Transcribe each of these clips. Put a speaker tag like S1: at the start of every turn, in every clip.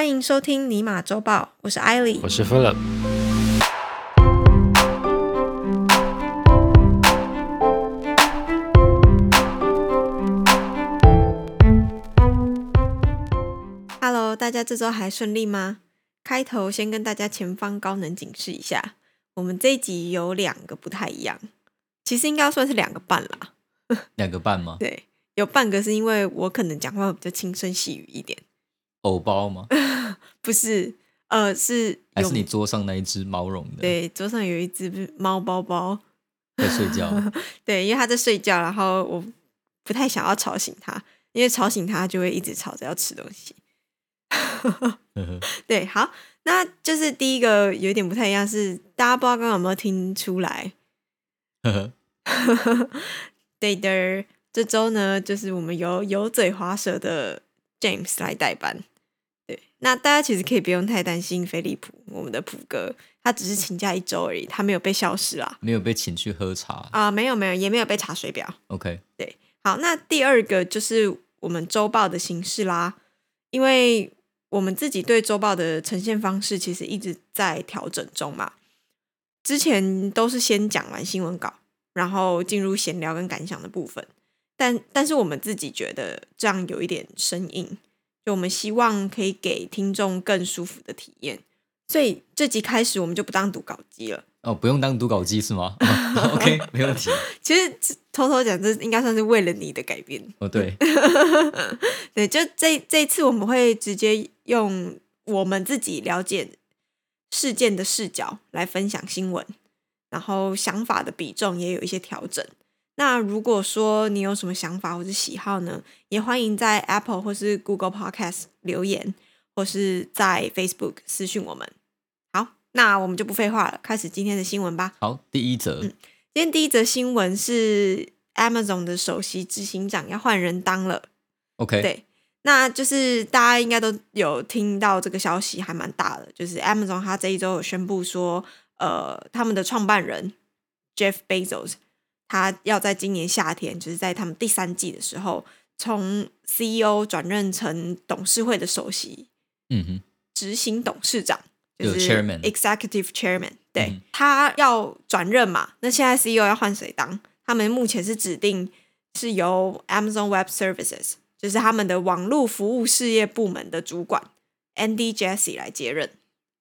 S1: 欢迎收听尼玛周报，我是艾莉
S2: 我。是 Philip。
S1: Hello，大家这周还顺利吗？开头先跟大家前方高能警示一下，我们这一集有两个不太一样，其实应该要算是两个半啦。
S2: 两个半吗？
S1: 对，有半个是因为我可能讲话会比较轻声细语一点，
S2: 偶包吗？
S1: 不是，呃，是有
S2: 还是你桌上那一只毛绒的
S1: 对桌上有一只猫包包，
S2: 在睡觉？
S1: 对，因为它在睡觉，然后我不太想要吵醒它，因为吵醒它就会一直吵着要吃东西。对，好，那就是第一个有一点不太一样是，大家不知道刚刚有没有听出来？
S2: 呵呵
S1: 对的，这周呢，就是我们由油嘴滑舌的 James 来代班。对，那大家其实可以不用太担心飞利浦，我们的普哥，他只是请假一周而已，他没有被消失啊。
S2: 没有被请去喝茶。
S1: 啊、没有没有，也没有被查水表。
S2: OK，对
S1: 好，那第二个就是我们周报的形式啦，因为我们自己对周报的呈现方式其实一直在调整中嘛。之前都是先讲完新闻稿，然后进入闲聊跟感想的部分，但但是我们自己觉得这样有一点生硬，就我们希望可以给听众更舒服的体验，所以这集开始我们就不当读稿机了。
S2: 哦，不用当读稿机是吗？OK，没问题。
S1: 其实偷偷讲，这应该算是为了你的改变。
S2: 哦，对，
S1: 对，就这这一次我们会直接用我们自己了解事件的视角来分享新闻，然后想法的比重也有一些调整。那如果说你有什么想法或者喜好呢，也欢迎在 Apple 或是 Google Podcast 留言，或是在 Facebook 私讯我们。好，那我们就不废话了，开始今天的新闻吧。
S2: 好，第一则，嗯
S1: 今天第一则新闻是 Amazon 的首席执行长要换人当了。
S2: OK，
S1: 对，那就是大家应该都有听到这个消息，还蛮大的。就是 Amazon 它这一周有宣布说，呃，他们的创办人 Jeff Bezos，他要在今年夏天，就是在他们第三季的时候，从 CEO 转任成董事会的首席
S2: 嗯哼，
S1: 执行董事长，就是
S2: chairman
S1: executive chairman。对、
S2: 嗯
S1: 他要转任嘛，那现在 CEO 要换谁当？他们目前是指定是由 Amazon Web Services，就是他们的网络服务事业部门的主管 Andy Jesse 来接任。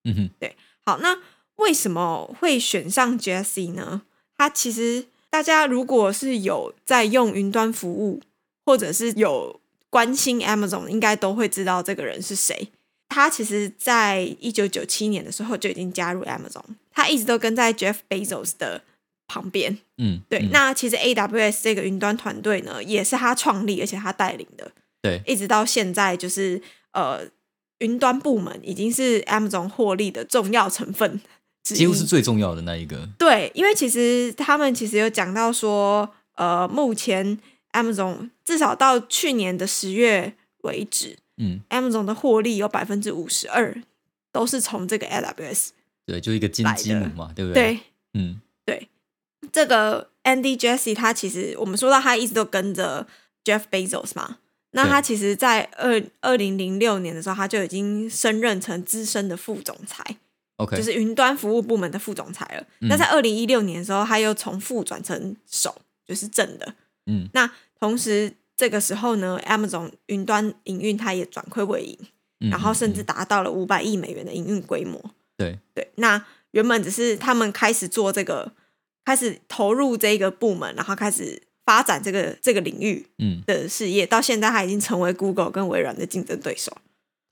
S2: 嗯哼，对
S1: 好，那为什么会选上 Jesse 呢？他其实大家如果是有在用云端服务，或者是有关心 Amazon，应该都会知道这个人是谁。他其实，在一九九七年的时候就已经加入 Amazon，他一直都跟在 Jeff Bezos 的旁边。
S2: 嗯，
S1: 对，
S2: 嗯
S1: 那其实 AWS 这个云端团队呢，也是他创立，而且他带领的。
S2: 对，
S1: 一直到现在，就是呃，云端部门已经是 Amazon 获利的重要成分
S2: 几乎是最重要的那一个。
S1: 对，因为其实他们其实有讲到说，呃，目前 Amazon 至少到去年的十月为止
S2: 嗯
S1: ，，Amazon 的获利有百分之五十二都是从这个 AWS。
S2: 对，就一个金鸡母嘛，对不对？
S1: 对，
S2: 嗯，对
S1: 这个 Andy Jesse 他其实我们说到他一直都跟着 Jeff Bezos 嘛，那他其实在二二零零六年的时候，他就已经升任成资深的副总裁，
S2: OK，
S1: 就是云端服务部门的副总裁了。
S2: 嗯。
S1: 那在二零一六年的时候，他又从副转成首，就是正的。
S2: 嗯，
S1: 那同时这个时候呢，Amazon 云端营运它也转亏为盈，
S2: 嗯
S1: 然后甚至达到了五百亿美元的营运规模。
S2: 对，
S1: 对，那原本只是他们开始做这个，开始投入这个部门，然后开始发展这个这个领域
S2: 嗯，
S1: 的事业，到现在他已经成为 Google 跟微软的竞争对手，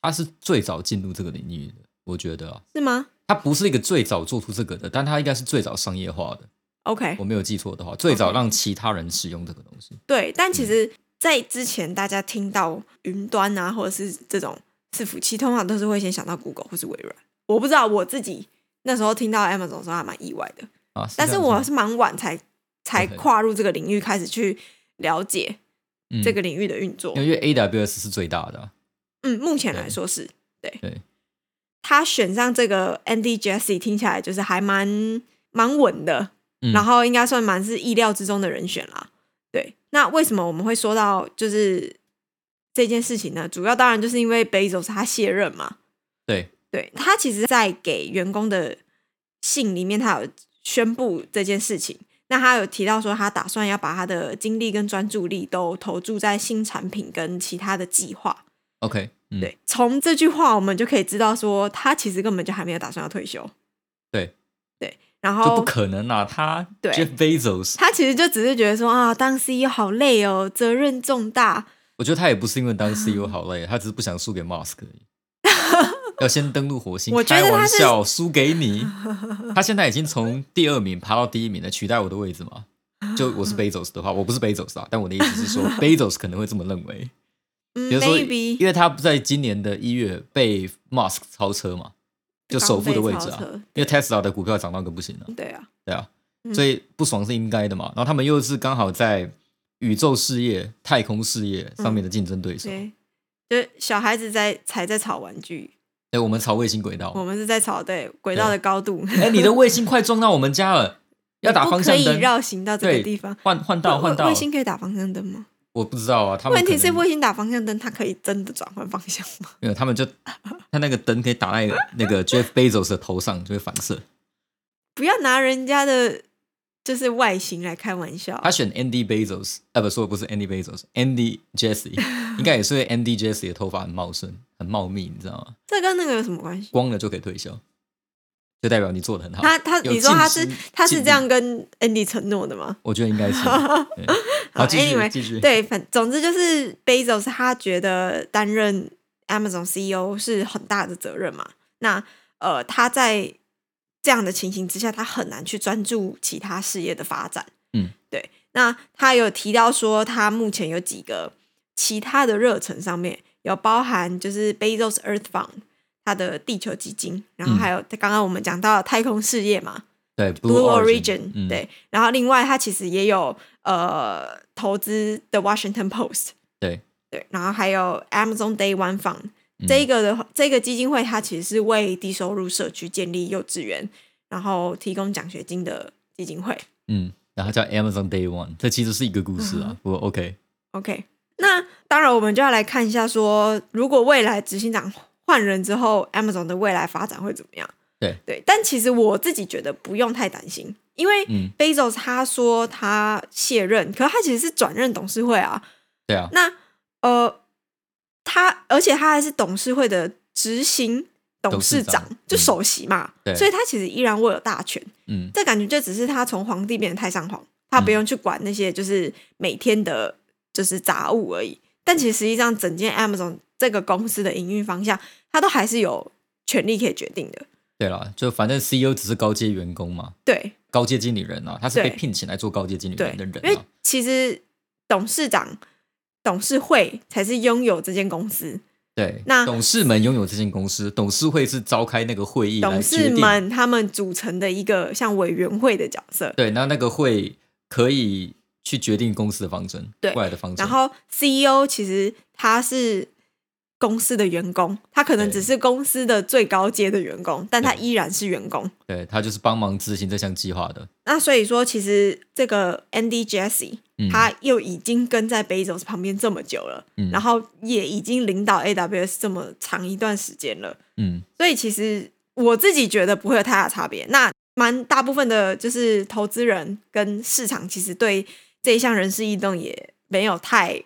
S2: 他是最早进入这个领域的，我觉得啊，
S1: 是吗
S2: 他不是一个最早做出这个的，但它应该是最早商业化的。
S1: ？OK，
S2: 我没有记错的话，最早让其他人使用这个东西。
S1: 对，但
S2: 嗯
S1: 其实，在之前大家听到云端啊，或者是这种伺服器，通常都是会先想到 Google 或是微软。我不知道我自己那时候听到 Amazon 的时候还蛮意外的，
S2: 啊，是
S1: 但是我是蛮晚才才跨入这个领域，开始去了解
S2: 嗯
S1: 这个领域的运作。
S2: 因为 AWS 是最大的啊、
S1: 嗯，目前
S2: 对
S1: 来说是
S2: 对，
S1: 他选上这个 Andy Jesse 听起来就是还蛮蛮稳的，
S2: 嗯
S1: 然后应该算蛮是意料之中的人选啦。对，那为什么我们会说到就是这件事情呢？主要当然就是因为 Bezos 他卸任嘛，
S2: 对，
S1: 对他其实，在给员工的信里面，他有宣布这件事情。那他有提到说，他打算要把他的精力跟专注力都投注在新产品跟其他的计划。
S2: OK，嗯，
S1: 对，从这句话我们就可以知道说，他其实根本就还没有打算要退休。
S2: 对
S1: 对，然
S2: 就不可能啊！他
S1: 对
S2: Jeff Bezos，
S1: 他其实就只是觉得说啊，当 CEO 好累哦，责任重大。
S2: 我觉得他也不是因为当 CEO 好累，他只是不想输给 Musk 而已。要先登陆火星，
S1: 我
S2: 开玩笑，输给你。他现在已经从第二名爬到第一名了，取代我的位置嘛？就我是 Bezos 的话，我不是 Bezos 啊，但我的意思是说，Bezos 可能会这么认为。
S1: 嗯
S2: 比如说因为他不在今年的一月被 Musk 超车嘛，就首富的位置啊。因为 Tesla 的股票涨到更不行了，
S1: 对啊，
S2: 对啊，
S1: 嗯
S2: 所以不爽是应该的嘛。然后他们又是刚好在宇宙事业、太空事业上面的竞争对手。
S1: 对，就小孩子在才在炒玩具，
S2: 哎，我们炒卫星轨道，
S1: 我们是在炒对轨道的高度。
S2: 哎，你的卫星快撞到我们家了，要打方向灯，
S1: 绕行到这个地方。
S2: 换换道换道
S1: 卫，星可以打方向灯吗？
S2: 我不知道啊。他们
S1: 问题是卫星打方向灯，它可以真的转换方向吗？
S2: 没有，他们就 他那个灯可以打在那个 Jeff Bezos 的头上，就会反射。
S1: 不要拿人家的，就是外形来开玩笑
S2: 他。选 Andy Bezos，啊，不，说的不是 Andy Bezos，Andy Jesse，应该也是因为 Andy Jesse 的头发很茂盛、很茂密，你知道吗？
S1: 这跟那个有什么关系？
S2: 光了就可以退休，就代表你做的很好。
S1: 他他，你说他是他是这样跟 Andy 承诺的吗？
S2: 我觉得应该是。好，继续继续。
S1: 对，反总之就是 Bezos 他觉得担任 Amazon CEO 是很大的责任嘛。那呃，他在这样的情形之下，他很难去专注其他事业的发展。
S2: 嗯，
S1: 对。那他有提到说，他目前有几个其他的热忱上面有包含就是 Bezos Earth Fund 他的地球基金，然后
S2: 嗯
S1: 还有刚刚我们讲到的太空事业嘛，
S2: 对
S1: Blue
S2: 嗯，
S1: 对，然后另外它其实也有呃投资的 Washington Post，
S2: 对。
S1: 对，然后还有 Amazon Day One Fund、
S2: 嗯。
S1: 这一个的话这个基金会，它其实是为低收入社区建立幼稚园，然后提供奖学金的基金会。
S2: 嗯，然后叫 Amazon Day One，这其实是一个故事啊。不过
S1: OK，OK，那当然我们就要来看一下说，如果未来执行长换人之后，Amazon 的未来发展会怎么样？
S2: 对
S1: 对，但其实我自己觉得不用太担心，因为
S2: 嗯
S1: Bezos 他说他卸任，可是他其实是转任董事会啊。
S2: 对啊，
S1: 那呃，他而且他还是董事会的执行董事长，就首席嘛，
S2: 对
S1: 所以他其实依然握有大权。
S2: 嗯，
S1: 这感觉就只是他从皇帝变成太上皇，他不用去管那些就是每天的，就是杂物而已。但其实实际上，整间 Amazon 这个公司的营运方向，他都还是有权利可以决定的。
S2: 对了，就反正 CEO 只是高阶员工嘛，
S1: 对
S2: 高阶经理人啊，他是被聘请来做高阶经理人的，人
S1: 因为
S2: 啊。
S1: 其实董事长、董事会才是拥有这间公司，
S2: 对，
S1: 那
S2: 董事们拥有这间公司，董事会是召开那个会议来
S1: 董。事们他们组成的一个像委员会的角色。
S2: 对，那那个会可以去决定公司的方针，
S1: 对
S2: 未来的方针。
S1: 然后 CEO 其实他是公司的员工，他可能
S2: 对
S1: 只是公司的最高阶的员工，但他依然是员工。
S2: 对他就是帮忙执行这项计划的。
S1: 那所以说，其实这个 Andy Jassy
S2: 嗯，
S1: 他又已经跟在 Bezos 旁边这么久了，
S2: 嗯
S1: 然后也已经领导 AWS 这么长一段时间了，
S2: 嗯，
S1: 所以其实我自己觉得不会有太大差别。那蛮大部分的，就是投资人跟市场其实对这一项人事异动也没有太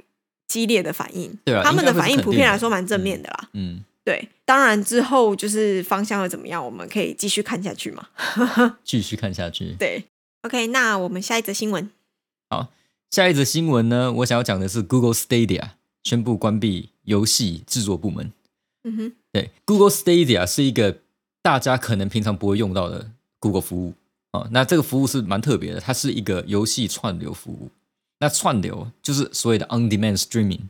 S1: 激烈的反应，
S2: 对啊
S1: 他们的反应普遍来说蛮正面的啦。
S2: 嗯，
S1: 对，当然之后就是方向会怎么样，我们可以继续看下去嘛。
S2: 继续看下去。
S1: 对，OK，那我们下一则新闻。
S2: 好下一则新闻呢，我想要讲的是 Google Stadia 宣布关闭游戏制作部门。
S1: 嗯哼，
S2: 对，Google Stadia 是一个大家可能平常不会用到的 Google 服务啊、哦。那这个服务是蛮特别的，它是一个游戏串流服务。那串流就是所谓的 on-demand streaming，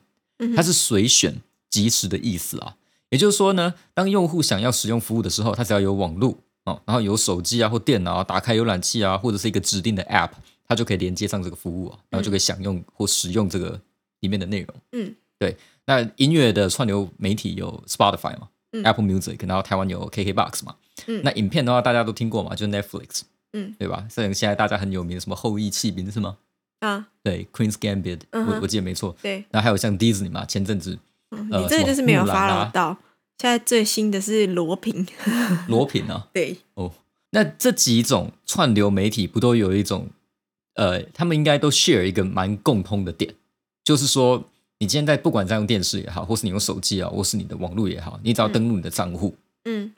S2: 它是随选即时的意思啊。也就是说呢，当用户想要使用服务的时候，他只要有网络哦，然后有手机啊或电脑啊，打开浏览器啊，或者是一个指定的 App，它就可以连接上这个服务啊，然后就可以享用或使用这个里面的内容。
S1: 嗯，
S2: 对。那音乐的串流媒体有 Spotify 嘛、
S1: 嗯
S2: a p p l e Music，然后台湾有 KKBox 嘛。
S1: 嗯
S2: 那影片的话，大家都听过嘛，就是 Netflix，
S1: 嗯。
S2: 对吧？像现在大家很有名的什么《后羿弃兵》是吗？
S1: 啊，
S2: 对，Queen's Gambit，、
S1: 嗯
S2: 我我记得没错。
S1: 对，
S2: 然后还有像 Disney 嘛，前阵子
S1: 嗯
S2: 呃
S1: 你这个就是没有 follow 到现在最新的是罗平，
S2: 罗平啊，
S1: 对，
S2: 哦，那这几种串流媒体不都有一种，呃，他们应该都 share 一个蛮共通的点，就是说，你今天在不管在用电视也好，或是你用手机啊，或是你的网络也好，你只要登录你的账户，
S1: 嗯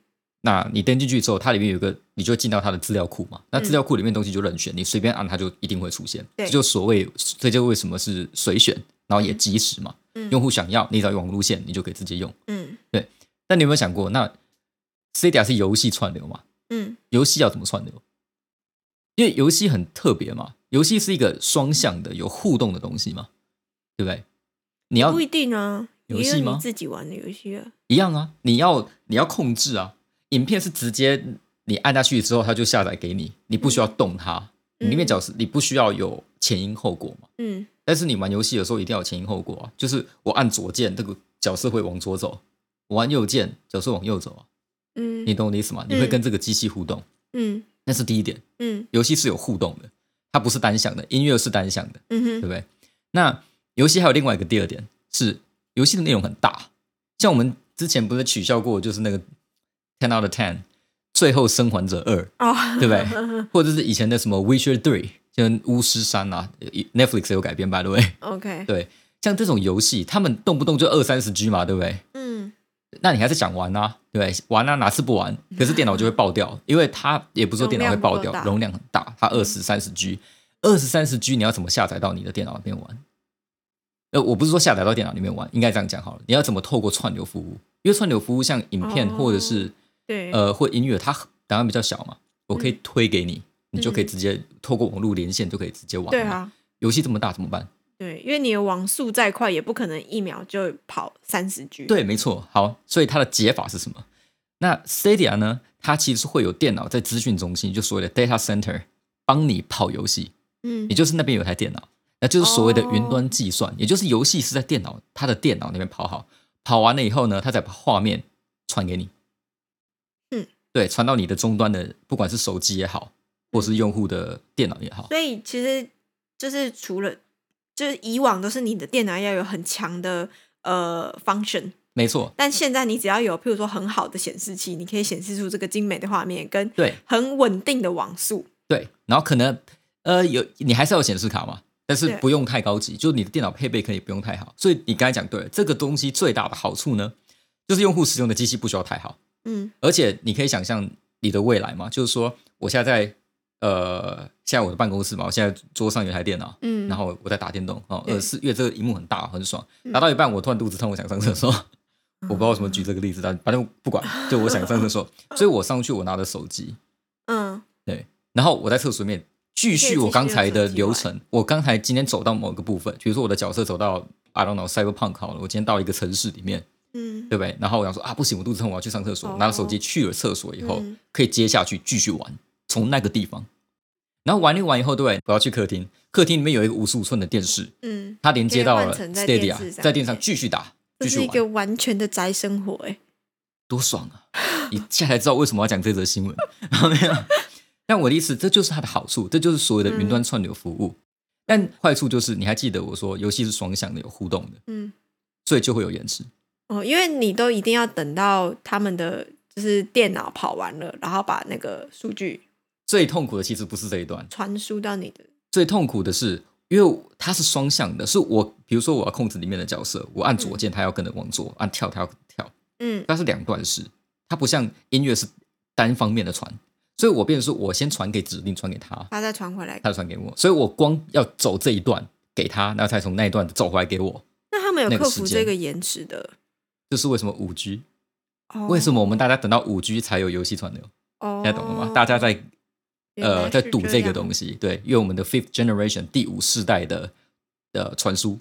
S2: 那你登进去之后，它里面有一个，你就会进到它的资料库嘛。那资料库里面东西就任选，你随便按它就一定会出现。
S1: 对
S2: 这就所谓，这就为什么是随选，然后也及时嘛。
S1: 嗯
S2: 用户想要，你只要有网路线，你就可以直接用。
S1: 嗯对
S2: 但你有没有想过，那 Stadia 是游戏串流嘛？
S1: 嗯
S2: 游戏要怎么串流？因为游戏很特别嘛，游戏是一个双向的、有互动的东西嘛，对不对？你要
S1: 不一定啊，
S2: 游戏吗
S1: 你自己玩的游戏啊，
S2: 一样啊，你要你要控制啊。影片是直接你按下去之后，它就下载给你，你不需要动它。你里面角色你不需要有前因后果嘛？
S1: 嗯
S2: 但是你玩游戏的时候一定要有前因后果啊，就是我按左键，这个角色会往左走；我按右键，角色往右走啊。
S1: 嗯
S2: 你懂我的意思吗？你会跟这个机器互动，
S1: 嗯
S2: 那是第一点。
S1: 嗯
S2: 游戏是有互动的，它不是单向的，音乐是单向的，
S1: 嗯哼
S2: 对不对？那游戏还有另外一个第二点是，游戏的内容很大，像我们之前不是取笑过，就是那个 Ten Out of Ten，最后生还者二，
S1: 哦，
S2: 对不对？或者是以前的什么 Witcher Three，就巫师三啊，Netflix 有改编，by the way。
S1: OK，
S2: 对，像这种游戏，他们动不动就二三十 G 嘛，对不对？
S1: 嗯
S2: 那你还是想玩啊，对不对？玩啊，哪次不玩？可是电脑就会爆掉，因为它也不是说电脑会爆掉，容
S1: 容
S2: 量很大，它二十三十 G，二十三十 G 你要怎么下载到你的电脑里面玩？呃，我不是说下载到电脑里面玩，应该这样讲好了。你要怎么透过串流服务？因为串流服务像影片
S1: 哦
S2: 或者是、
S1: 对，
S2: 呃或音乐，它档案比较小嘛，我可以推给你，你就可以直接透过网络连线就可以直接玩。
S1: 对，啊，
S2: 游戏这么大怎么办？
S1: 对，因为你的网速再快，也不可能一秒就跑三十 G。，
S2: 对，没错。好，所以它的解法是什么？那 Stadia 呢？它其实是会有电脑在资讯中心，就所谓的 data center，帮你跑游戏，
S1: 嗯
S2: 也就是那边有台电脑，那就是所谓的云端计算，也就是游戏是在电脑它的电脑那边跑好，跑完了以后呢，它再把画面传给你。
S1: 嗯，
S2: 对，传到你的终端的，不管是手机也好，或是用户的电脑也好。
S1: 所以其实就是除了就是以往都是你的电脑要有很强的呃 function，
S2: 没错，
S1: 但现在你只要有譬如说很好的显示器，你可以显示出这个精美的画面跟
S2: 对
S1: 很稳定的网速。
S2: 对，然后可能呃有你还是要有显示卡嘛，但是不用太高级，就你的电脑配备可以不用太好。所以你刚才讲对了，这个东西最大的好处呢，就是用户使用的机器不需要太好，
S1: 嗯。
S2: 而且你可以想象你的未来嘛，就是说我现在在呃现在我的办公室嘛，我现在桌上有一台电脑，
S1: 嗯，
S2: 然后我在打电动哦，
S1: 对。
S2: 呃是因为这个荧幕很大很爽，
S1: 嗯。
S2: 打到一半我突然肚子痛，我想上厕所。我不知道为什么举这个例子，但反正不管，就我想上厕所，所以我上去我拿着手机，
S1: 嗯。对。
S2: 然后我在厕所里面继续我刚才的流程。我刚才今天走到某个部分，比如说我的角色走到 I don't know Cyberpunk 好了，我今天到一个城市里面，
S1: 嗯
S2: 对不对？然后我想说啊，不行，我肚子痛，我要去上厕所。
S1: 哦
S2: 拿着手机去了厕所以后，
S1: 嗯
S2: 可以接下去继续玩，从那个地方。然后玩一玩以后，对？我要去客厅，客厅里面有一个五十五寸的电视，
S1: 嗯，
S2: 它连接到了
S1: 在电
S2: Stadia，
S1: 视上
S2: 在电视上继续打，
S1: 这
S2: 继续玩，
S1: 是一个完全的宅生活哎。
S2: 多爽啊！你现在才知道为什么要讲这则新闻，没有？但我的意思，这就是它的好处，这就是所谓的云端串流服务。但坏处就是，你还记得我说游戏是双向的，有互动的，
S1: 嗯
S2: 所以就会有延迟。
S1: 哦，因为你都一定要等到他们的就是电脑跑完了，然后把那个数据
S2: 最痛苦的其实不是这一段，
S1: 传输到你的。
S2: 最痛苦的是，因为它是双向的，是我比如说我要控制里面的角色，我按左键，它要跟着往左；按跳，它要跳，
S1: 嗯
S2: 它是两段式，它不像音乐是单方面的传。所以我变成说我先传给指令，传给他，
S1: 他再传回来。
S2: 他传给我，所以我光要走这一段给他，然后才从那一段走回来给我。
S1: 那他们有克服这个延迟的？
S2: 这是为什么五 G？
S1: 哦。
S2: 为什么我们大家等到五 G 才有游戏串流？
S1: 哦，
S2: 现在懂了吗？大家在呃在赌这个东西，对，因为我们的 fifth generation 第五世代的的传输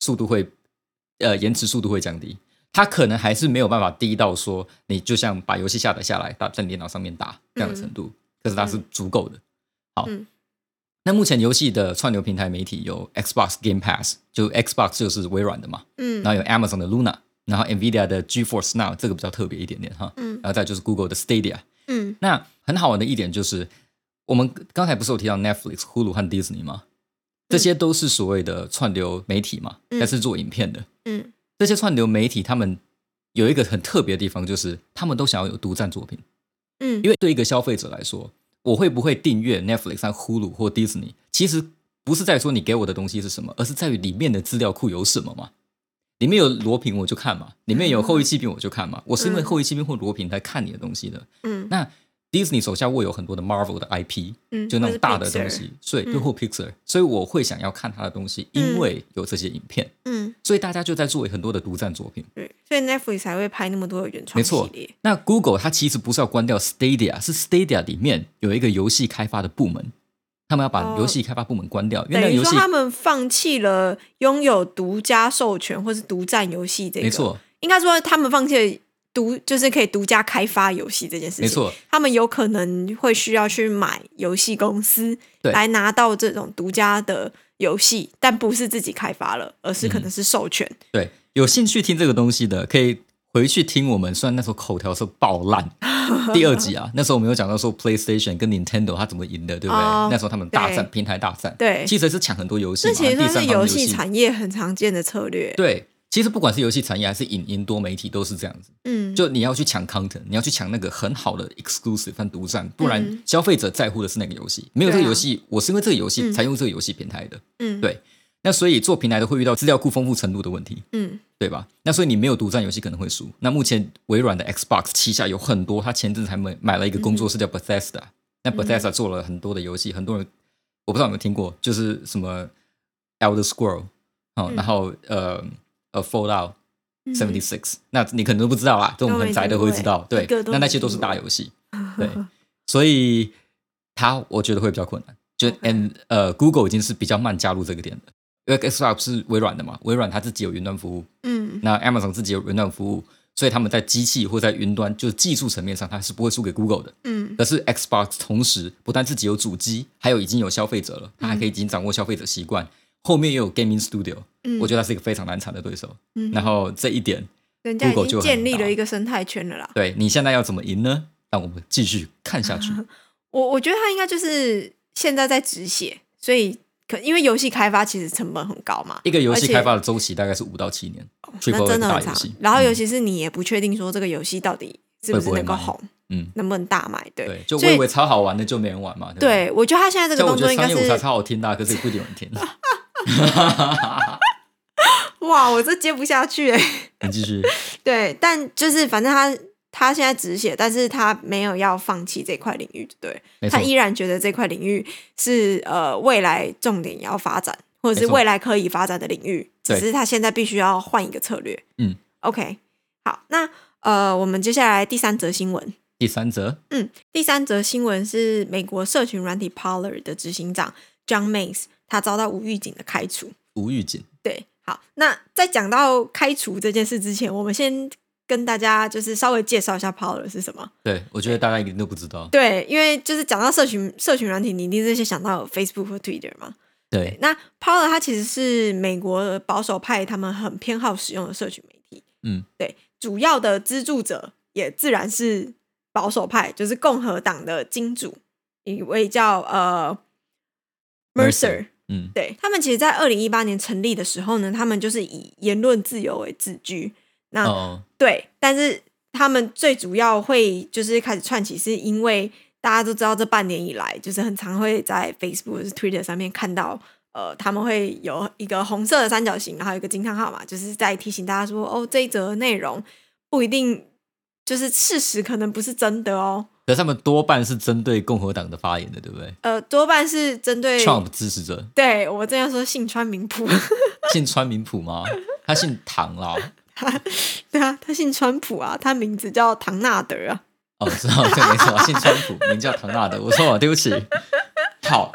S2: 速度会呃延迟速度会降低，它可能还是没有办法低到说你就像把游戏下载下来打在你电脑上面打这样的程度，可是它是足够的。好，
S1: 嗯。
S2: 那目前游戏的串流平台媒体有 Xbox Game Pass，就 Xbox 就是微软的嘛，
S1: 嗯。
S2: 然后有 Amazon 的 Luna，然后 Nvidia 的 GeForce Now 这个比较特别一点点哈，
S1: 嗯
S2: 然后再就是 Google 的 Stadia。
S1: 嗯
S2: 那很好玩的一点就是，我们刚才不是有提到 Netflix、Hulu 和 Disney 吗？这些都是所谓的串流媒体嘛，
S1: 嗯
S2: 但是做影片的。
S1: 嗯
S2: 这些串流媒体他们有一个很特别的地方，就是他们都想要有独占作品，
S1: 嗯，
S2: 因为对一个消费者来说，我会不会订阅 Netflix、和 Hulu 或 Disney，其实不是在说你给我的东西是什么，而是在于里面的资料库有什么嘛。里面有罗平我就看嘛，里面有后羿弃兵我就看嘛。我是因为
S1: 嗯
S2: 后羿弃兵或罗平才看你的东西的。
S1: 嗯
S2: 那 Disney 手下握有很多的 Marvel 的 IP，
S1: 嗯，
S2: 就那种大的东西，所以
S1: 嗯
S2: 对或 Pixar，所以我会想要看他的东西，因
S1: 嗯
S2: 为有这些影片，
S1: 嗯，
S2: 所以大家就在做很多的独占作品。
S1: 对，所以 Netflix 才会拍那么多的原创
S2: 没错。那 Google 它其实不是要关掉 Stadia，是 Stadia 里面有一个游戏开发的部门，他们要把
S1: 哦
S2: 游戏开发部门关掉，因为那
S1: 等于
S2: 个游戏
S1: 说他们放弃了拥有独家授权或是独占游戏这个，
S2: 没，错
S1: 应该说他们放弃了独就是可以独家开发游戏这件事情。
S2: 没，错，
S1: 他们有可能会需要去买游戏公司
S2: 对
S1: 来拿到这种独家的游戏，但不是自己开发了，而是可能是授权。
S2: 对，有兴趣听这个东西的可以。回去听我们，虽然那时候口条是爆烂，第二集啊，那时候我们有讲到说 PlayStation 跟 Nintendo 它怎么赢的，对不对？
S1: 哦
S2: 那时候他们大战平台大战，
S1: 对
S2: 其实是抢很多游戏嘛，
S1: 这其实
S2: 第三方游
S1: 算是游戏产业很常见的策略。
S2: 对，其实不管是游戏产业还是影音多媒体，都是这样子。
S1: 嗯，
S2: 就你要去抢 content，你要去抢那个很好的 exclusive 和独占，不然
S1: 嗯
S2: 消费者在乎的是那个游戏。没有这个
S1: 啊
S2: 游戏，我是因为这个游戏
S1: 嗯
S2: 才用这个游戏平台的。
S1: 嗯，
S2: 对那所以做平台的会遇到资料库丰富程度的问题，
S1: 嗯。
S2: 对吧？那所以你没有独占游戏可能会输。那目前微软的 Xbox 旗下有很多，他前阵子还买买了一个工作室叫 Bethesda，、那 Bethesda 做了很多的游戏，很多人我不知道有没有听过，就是什么 Elder Scroll 哦，
S1: 嗯。
S2: 然后呃呃 Fallout。
S1: 嗯。
S2: Seventy Six，那你可能都不知道啦，这种很宅的会知道，对那那些都是大游戏，对，所以它我觉得会比较困难。就 and 呃，Google 已经是比较慢加入这个点的，因为 Xbox 是微软的嘛，微软它自己有云端服务，
S1: 嗯
S2: 那 Amazon 自己有云端服务，所以他们在机器或在云端，就是技术层面上，它是不会输给 Google 的。
S1: 嗯
S2: 可是 Xbox 同时不但自己有主机，还有已经有消费者了，它还可以已经掌握消费者习惯，后面又有 Gaming Studio，
S1: 嗯，
S2: 我觉得它是一个非常难缠的对手。
S1: 嗯
S2: 然后这一点。
S1: 人家已
S2: Google
S1: 经
S2: 就
S1: 建立了一个生态圈了啦。
S2: 对你现在要怎么赢呢？让我们继续看下去。
S1: 我我觉得他应该就是现在在止血，所以可因为游戏开发其实成本很高嘛，
S2: 一个游戏开发的周期大概是五到七年
S1: 那真的很长。然后尤
S2: 嗯
S1: 其是你也不确定说这个游戏到底是不是能够红，
S2: 嗯，
S1: 能不能大卖，对
S2: 对，就我以为超好玩的就没人玩嘛。对
S1: 我觉得他现在这个动作应该是
S2: 超好听的啊，可是也不一定有人听。
S1: 哇，我这接不下去哎。
S2: 你继续，
S1: 对，但就是反正他他现在止血，但是他没有要放弃这块领域，对。他，依然觉得这块领域是呃未来重点要发展，或者是未来可以发展的领域，只是他现在必须要换一个策略。
S2: 嗯
S1: ，OK，好，那呃，我们接下来第三则新闻。
S2: 第三则，
S1: 嗯，第三则新闻是美国社群软体 Parler 的执行长 John Mays，他遭到无预警的开除。
S2: 无预警，
S1: 对，好，那在讲到开除这件事之前，我们先跟大家就是稍微介绍一下 Power 是什么。
S2: 对我觉得大家一定都不知道。
S1: 对，因为就是讲到社群社群软体，你一定是先想到 Facebook 和 Twitter 嘛。
S2: 对，
S1: 那 Power 它其实是美国保守派他们很偏好使用的社群媒体。
S2: 嗯，
S1: 对，主要的资助者也自然是保守派，就是共和党的金主，一位叫呃 Mercer。
S2: 嗯，
S1: 对他们，其实，在二零一八年成立的时候呢，他们就是以言论自由为自居。那、
S2: 哦，
S1: 对，但是他们最主要会就是开始串起，是因为大家都知道，这半年以来，就是很常会在 Facebook 或是 Twitter 上面看到，呃，他们会有一个红色的三角形，然后有一个惊叹号嘛，就是在提醒大家说，哦，这一则内容不一定就是事实，可能不是真的哦。
S2: 可是他们多半是针对共和党的发言的，对不对
S1: 呃，多半是针对
S2: ？Trump 支持者
S1: 对我这样说，姓川名普。
S2: 姓川名普吗？他姓唐啦。
S1: 对啊，他姓川普啊，他名字叫唐纳德啊。
S2: 哦，知道，对，没错，姓川普，名叫唐纳德。我错了，对不起。好，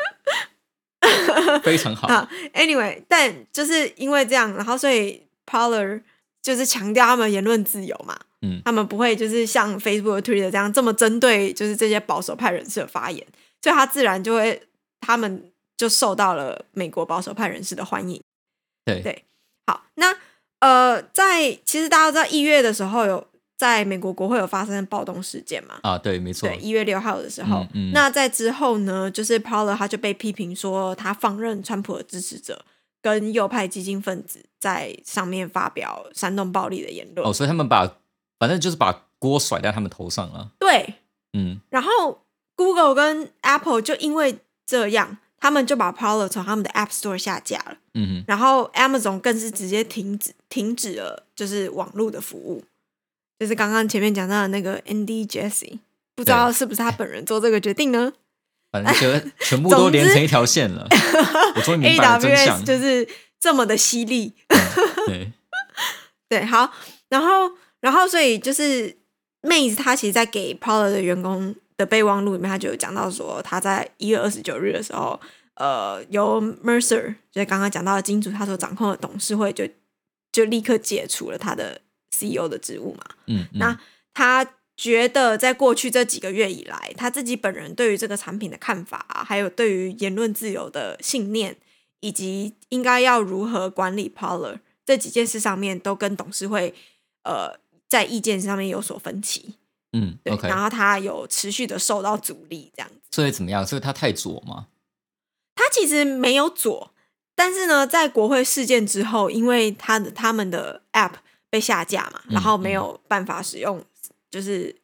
S2: 非常好。
S1: 好，anyway，但就是因为这样，然后所以 Parler 就是强调他们言论自由嘛，
S2: 嗯
S1: 他们不会就是像 Facebook、Twitter 这样这么针对就是这些保守派人士的发言，所以他自然就会他们就受到了美国保守派人士的欢迎。
S2: 对
S1: 对好，那呃，在其实大家都知道一月的时候有在美国国会有发生暴动事件嘛，
S2: 啊，对，没错
S1: 对，，一月六号的时候，
S2: 嗯嗯
S1: 那在之后呢，就是 Parler 他就被批评说他放任川普的支持者跟右派激进分子在上面发表煽动暴力的言论。
S2: 哦，所以他们把反正就是把锅甩在他们头上了。
S1: 对，
S2: 嗯，
S1: 然后 Google 跟 Apple 就因为这样，他们就把 Parler 从他们的 App Store 下架了。
S2: 嗯哼，
S1: 然后 Amazon 更是直接停止停止了，就是网络的服务，就是刚刚前面讲到的那个 Andy Jesse，不知道是不是他本人做这个决定呢
S2: 反正就全部都连成一条线了。我终于明白了真相
S1: ？AWS。就是这么的犀利，
S2: 对，
S1: 对，好，然后然后所以就是妹子她其实，在给 Parler 的员工的备忘录里面，她就有讲到说，她在一月二十九日的时候，呃，由 Mercer 就是刚刚讲到的金主他所掌控的董事会就就立刻解除了他的 CEO 的职务嘛。
S2: 嗯，嗯
S1: 那他觉得在过去这几个月以来，他自己本人对于这个产品的看法、啊，还有对于言论自由的信念，以及应该要如何管理 Parler 这几件事上面，都跟董事会呃在意见上面有所分歧。
S2: 嗯
S1: 对然后他有持续的受到阻力，这样子。
S2: 所以怎么样？所以他太左吗？
S1: 他其实没有左，但是呢，在国会事件之后，因为他的他们的 App 被下架嘛，
S2: 嗯
S1: 然后没有办法使用就是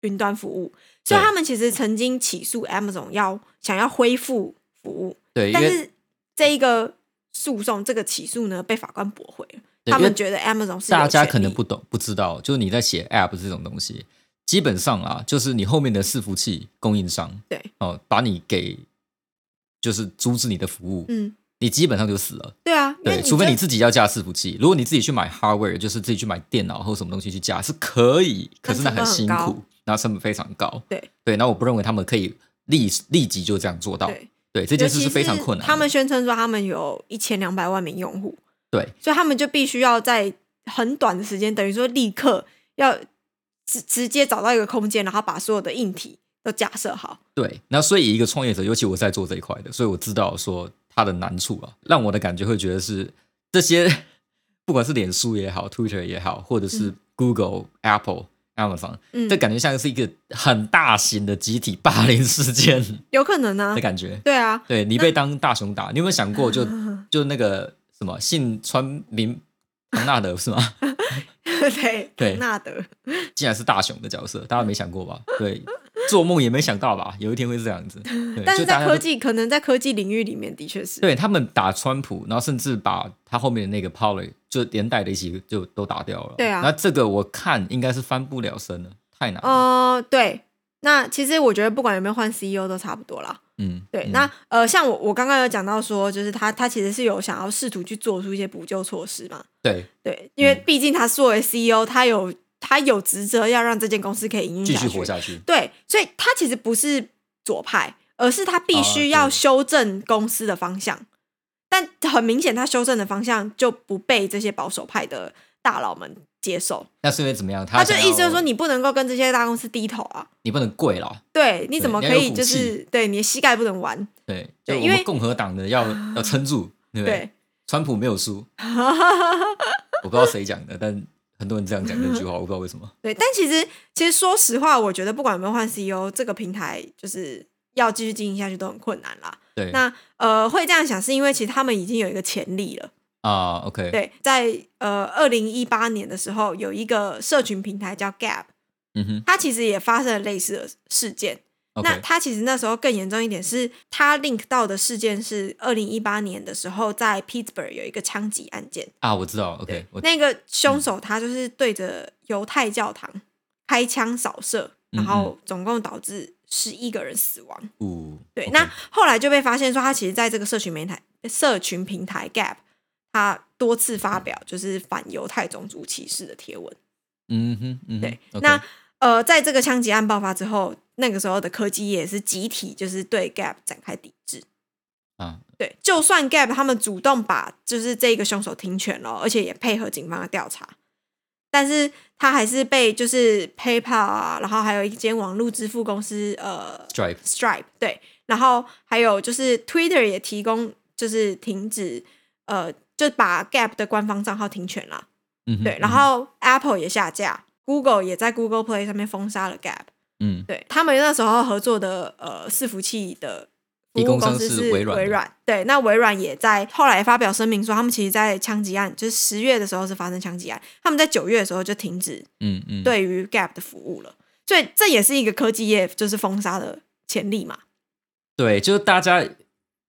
S1: 云端服务，所以他们其实曾经起诉 Amazon 要想要恢复服务，
S2: 对，
S1: 但是这一个诉讼这个起诉呢被法官驳回了，他们觉得 Amazon 是
S2: 大家可能不懂不知道，就是你在写 App 这种东西，基本上啊，就是你后面的伺服器供应商
S1: 对，
S2: 哦，把你给就是阻止你的服务，
S1: 嗯，
S2: 你基本上就死了。
S1: 对啊，
S2: 对，除非你自己要架伺服器。如果你自己去买 hardware，就是自己去买电脑或什么东西去架是可以，可是那很辛苦，然后成本非常高。
S1: 对
S2: 对，那我不认为他们可以立立即就这样做到。
S1: 对
S2: 对，这件事是非常困难。
S1: 他们宣称说他们有一千两百万名用户，
S2: 对
S1: 所以他们就必须要在很短的时间，等于说立刻要直直接找到一个空间，然后把所有的硬体都假设好。
S2: 对，那所以一个创业者，尤其我在做这一块的，所以我知道说它的难处啊，让我的感觉会觉得是这些，不管是脸书也好，Twitter 也好，或者是 Google、Apple、Amazon，
S1: 嗯
S2: 这，感觉像是一个很大型的集体霸凌事件
S1: 有可能啊
S2: 的，感觉。
S1: 对啊，
S2: 对你被当大熊打，你有没有想过就，就那个什么姓川名唐纳德是吗？
S1: 对
S2: 对
S1: 纳德，
S2: 竟然是大雄的角色，大家没想过吧？对，做梦也没想到吧？有一天会是这样子。对
S1: 但是在科技，可能在科技领域里面的确是，
S2: 对他们打川普，然后甚至把他后面的那个 Poly 就连带的一起就都打掉了。
S1: 对啊
S2: 那这个我看应该是翻不了身了，太难了。
S1: 呃，对。那其实我觉得不管有没有换 CEO 都差不多啦。
S2: 嗯，
S1: 对，
S2: 嗯
S1: 那呃，像我我刚刚有讲到说，就是他他其实是有想要试图去做出一些补救措施嘛。
S2: 对
S1: 对，因为
S2: 嗯
S1: 毕竟他作为 CEO，他有他有职责要让这间公司可以营运
S2: 继。续活下去。
S1: 对，所以他其实不是左派，而是他必
S2: 啊
S1: 须要修正公司的方向。但很明显，他修正的方向就不被这些保守派的大佬们接受。
S2: 那是因为怎么样？
S1: 他就
S2: 想要
S1: 意思就是说，你不能够跟这些大公司低头啊。
S2: 你不能跪了。
S1: 对，你怎么可以就是对你的膝盖不能弯？
S2: 对，就
S1: 因为
S2: 我们共和党的要 要撑住，对不？对，川普没有输，我不知道谁讲的，但很多人这样讲这句话，我不知道为什么。
S1: 对，但其实其实说实话，我觉得不管有没有换 CEO，这个平台就是要继续经营下去都很困难啦。
S2: 对，
S1: 那呃，会这样想是因为其实他们已经有一个潜力了。
S2: 啊，OK，
S1: 对，在呃二零一八年的时候，有一个社群平台叫 Gap，
S2: 嗯哼
S1: 它其实也发生了类似的事件。那它其实那时候更严重一点是，它 link 到的事件是二零一八年的时候，在 Pittsburgh 有一个枪击案件。
S2: 啊，我知道，OK，
S1: 那个凶手他就是对着犹太教堂开枪扫射，
S2: 嗯
S1: 然后总共导致十一个人死亡。
S2: 嗯
S1: 对那后来就被发现说，他其实在这个社群平台社群平台 Gap，他多次发表就是反犹太种族歧视的贴文。
S2: 嗯哼，嗯哼
S1: 对那呃，在这个枪击案爆发之后，那个时候的科技也是集体就是对 Gap 展开抵制。
S2: 啊，
S1: 对，就算 Gap 他们主动把就是这个凶手停权了，而且也配合警方的调查，但是他还是被就是 PayPal 啊，然后还有一间网络支付公司呃 Stripe，Stripe 对，然后还有就是 Twitter 也提供就是停止呃就把 Gap 的官方账号停权了，
S2: 嗯，
S1: 对，然后 Apple 也下架，Google 也在 Google Play 上面封杀了 Gap，
S2: 嗯，
S1: 对他们那时候合作的呃伺服器的服务
S2: 供
S1: 公司是
S2: 微软
S1: 微软。对，那微软也在后来发表声明说，他们其实，在枪击案，就是十月的时候是发生枪击案，他们在九月的时候就停止
S2: 嗯嗯，
S1: 对于 Gap 的服务了。所以这也是一个科技业就是封杀的潜力嘛。
S2: 对，就是大家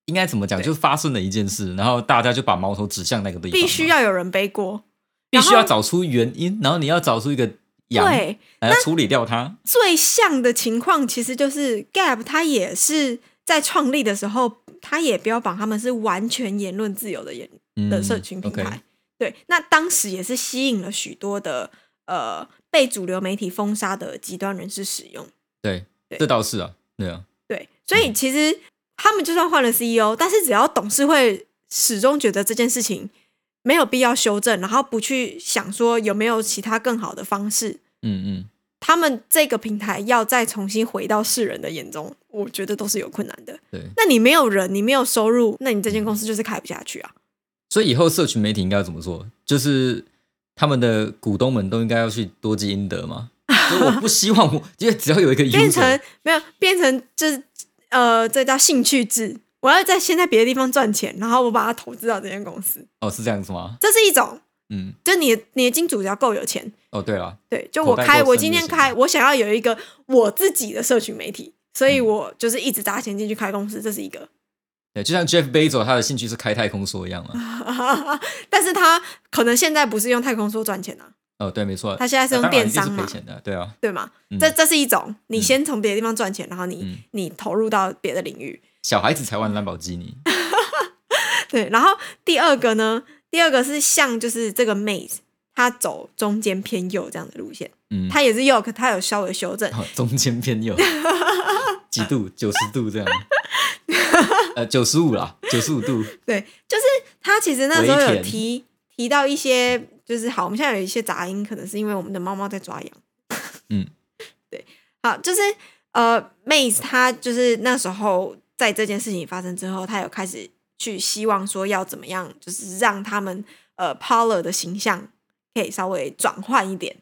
S2: 应该怎么讲，就是发生了一件事，然后大家就把矛头指向那个地方，
S1: 必须要有人背锅。
S2: 必须要找出原因，然后你要找出一个羊
S1: 对，
S2: 来处理掉它。
S1: 最像的情况其实就是 Gap，它也是在创立的时候，它也标榜他们是完全言论自由的言的
S2: 嗯
S1: 社群平台。对，那当时也是吸引了许多的呃被主流媒体封杀的极端人士使用。
S2: 对，
S1: 对
S2: 这倒是啊，对啊，
S1: 对，所以其实他们就算换了 CEO，但是只要董事会始终觉得这件事情没有必要修正，然后不去想说有没有其他更好的方式，
S2: 嗯嗯，
S1: 他们这个平台要再重新回到世人的眼中，我觉得都是有困难的。
S2: 对。
S1: 那你没有人，你没有收入，那你这间公司就是开不下去啊。
S2: 所以以后社群媒体应该要怎么做？就是他们的股东们都应该要去多积阴德嘛。所以我不希望我，因为只要有一个
S1: 变成没有变成就是呃，这叫兴趣制。我要在先在别的地方赚钱，然后我把它投资到这间公司，
S2: 哦，是这样子吗？
S1: 这是一种。
S2: 嗯，
S1: 就你你的金主只要够有钱，
S2: 哦，对了，
S1: 对，就我开，我今天开，我想要有一个我自己的社群媒体，所以
S2: 嗯
S1: 我就是一直砸钱进去开公司，这是一个。
S2: 对，就像 Jeff Bezos 他的兴趣是开太空梭一样嘛。
S1: 但是他可能现在不是用太空梭赚钱啊，
S2: 哦，对，没错，
S1: 他现在是用电商嘛
S2: 对啊，
S1: 对嘛？
S2: 嗯
S1: 这这是一种，你
S2: 嗯
S1: 先从别的地方赚钱，然后你、
S2: 嗯
S1: 你投入到别的领域，
S2: 小孩子才玩兰博基尼。
S1: 对。然后第二个呢，第二个是像就是这个 Maze，他走中间偏右这样的路线，
S2: 嗯，
S1: 她也是右，可她有稍微修正，
S2: 哦中间偏右，几度？九十度这样。呃，九十五啦，九十五度。
S1: 对，就是他其实那时候有提提到一些，就是好，我们现在有一些杂音，可能是因为我们的猫猫在抓痒。
S2: 嗯，
S1: 对，好，就是呃，Maze 他就是那时候在这件事情发生之后，他有开始去希望说要怎么样，就是让他们呃 Polar 的形象可以稍微转换一点。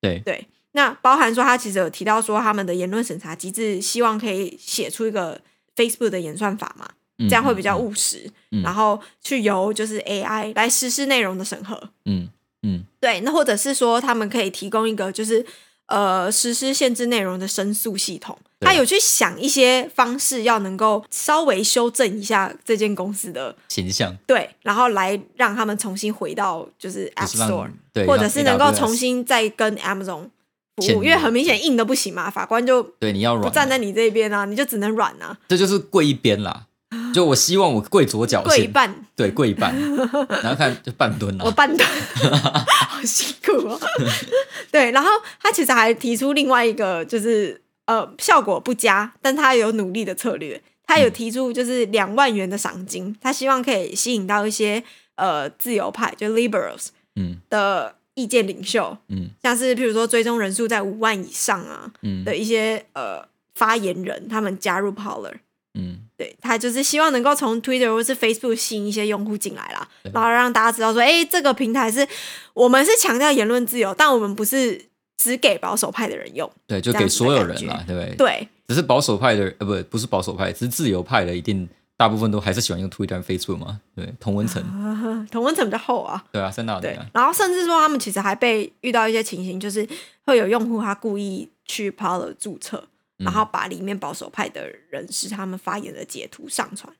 S2: 对，
S1: 对，那包含说他其实有提到说他们的言论审查机制，希望可以写出一个 Facebook 的演算法嘛。
S2: 嗯
S1: 这样会比较
S2: 嗯
S1: 务实，
S2: 嗯。
S1: 然后去由就是 AI 来实施内容的审核。
S2: 嗯嗯。
S1: 对，那或者是说他们可以提供一个就是呃实施限制内容的申诉系统。他有去想一些方式，要能够稍微修正一下这间公司的
S2: 形象，
S1: 对，然后来让他们重新回到就是 App Store，
S2: 对，
S1: 或者是能够重新再跟 Amazon 服务，因为很明显硬的不行嘛，法官就
S2: 对你要软
S1: 站在你这边啊，你就只能软啊，
S2: 这就是跪一边啦。就我希望我跪左脚，
S1: 跪一半。
S2: 对，跪一半，然后看就半蹲啦。
S1: 我半蹲，好辛苦哦。对，然后他其实还提出另外一个，就是呃效果不佳，但他有努力的策略。他有提出就是两万元的赏金，他希望可以吸引到一些呃自由派，就 liberals
S2: 嗯
S1: 的意见领袖，
S2: 嗯
S1: 像是譬如说追踪人数在五万以上啊
S2: 嗯
S1: 的一些呃发言人，他们加入 Polar。
S2: 嗯，
S1: 对他就是希望能够从 Twitter 或是 Facebook 吸引一些用户进来啦，然后让大家知道说，哎，这个平台是我们是强调言论自由，但我们不是只给保守派的人用。
S2: 对，就给所有人啦，对不对？
S1: 对
S2: 只是保守派的，呃，不，不是保守派，只是自由派的，一定大部分都还是喜欢用 Twitter、和 Facebook 嘛，对，同温层，
S1: 啊，同温层比较厚啊。
S2: 对啊，三大
S1: 对
S2: 的啊，，
S1: 然后甚至说他们其实还被遇到一些情形，就是会有用户他故意去 Polar 注册，
S2: 嗯
S1: 然后把里面保守派的人士他们发言的截图上传，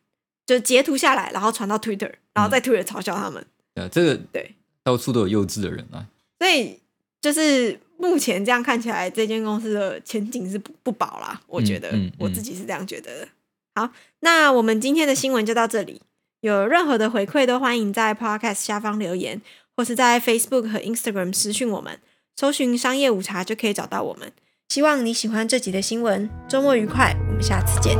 S1: 就是截图下来，然后传到 Twitter，然后在 Twitter 嘲笑他们。
S2: 对啊，这个
S1: 对，
S2: 到处都有幼稚的人啊，
S1: 所以就是目前这样看起来，这间公司的前景是不不保啦。我觉得、
S2: 嗯嗯
S1: 我自己是这样觉得的。好，那我们今天的新闻就到这里。有任何的回馈都欢迎在 Podcast 下方留言，或是在 Facebook 和 Instagram 私讯我们，搜寻“商业午茶”就可以找到我们。希望你喜欢这集的新闻，周末愉快，我们下次见。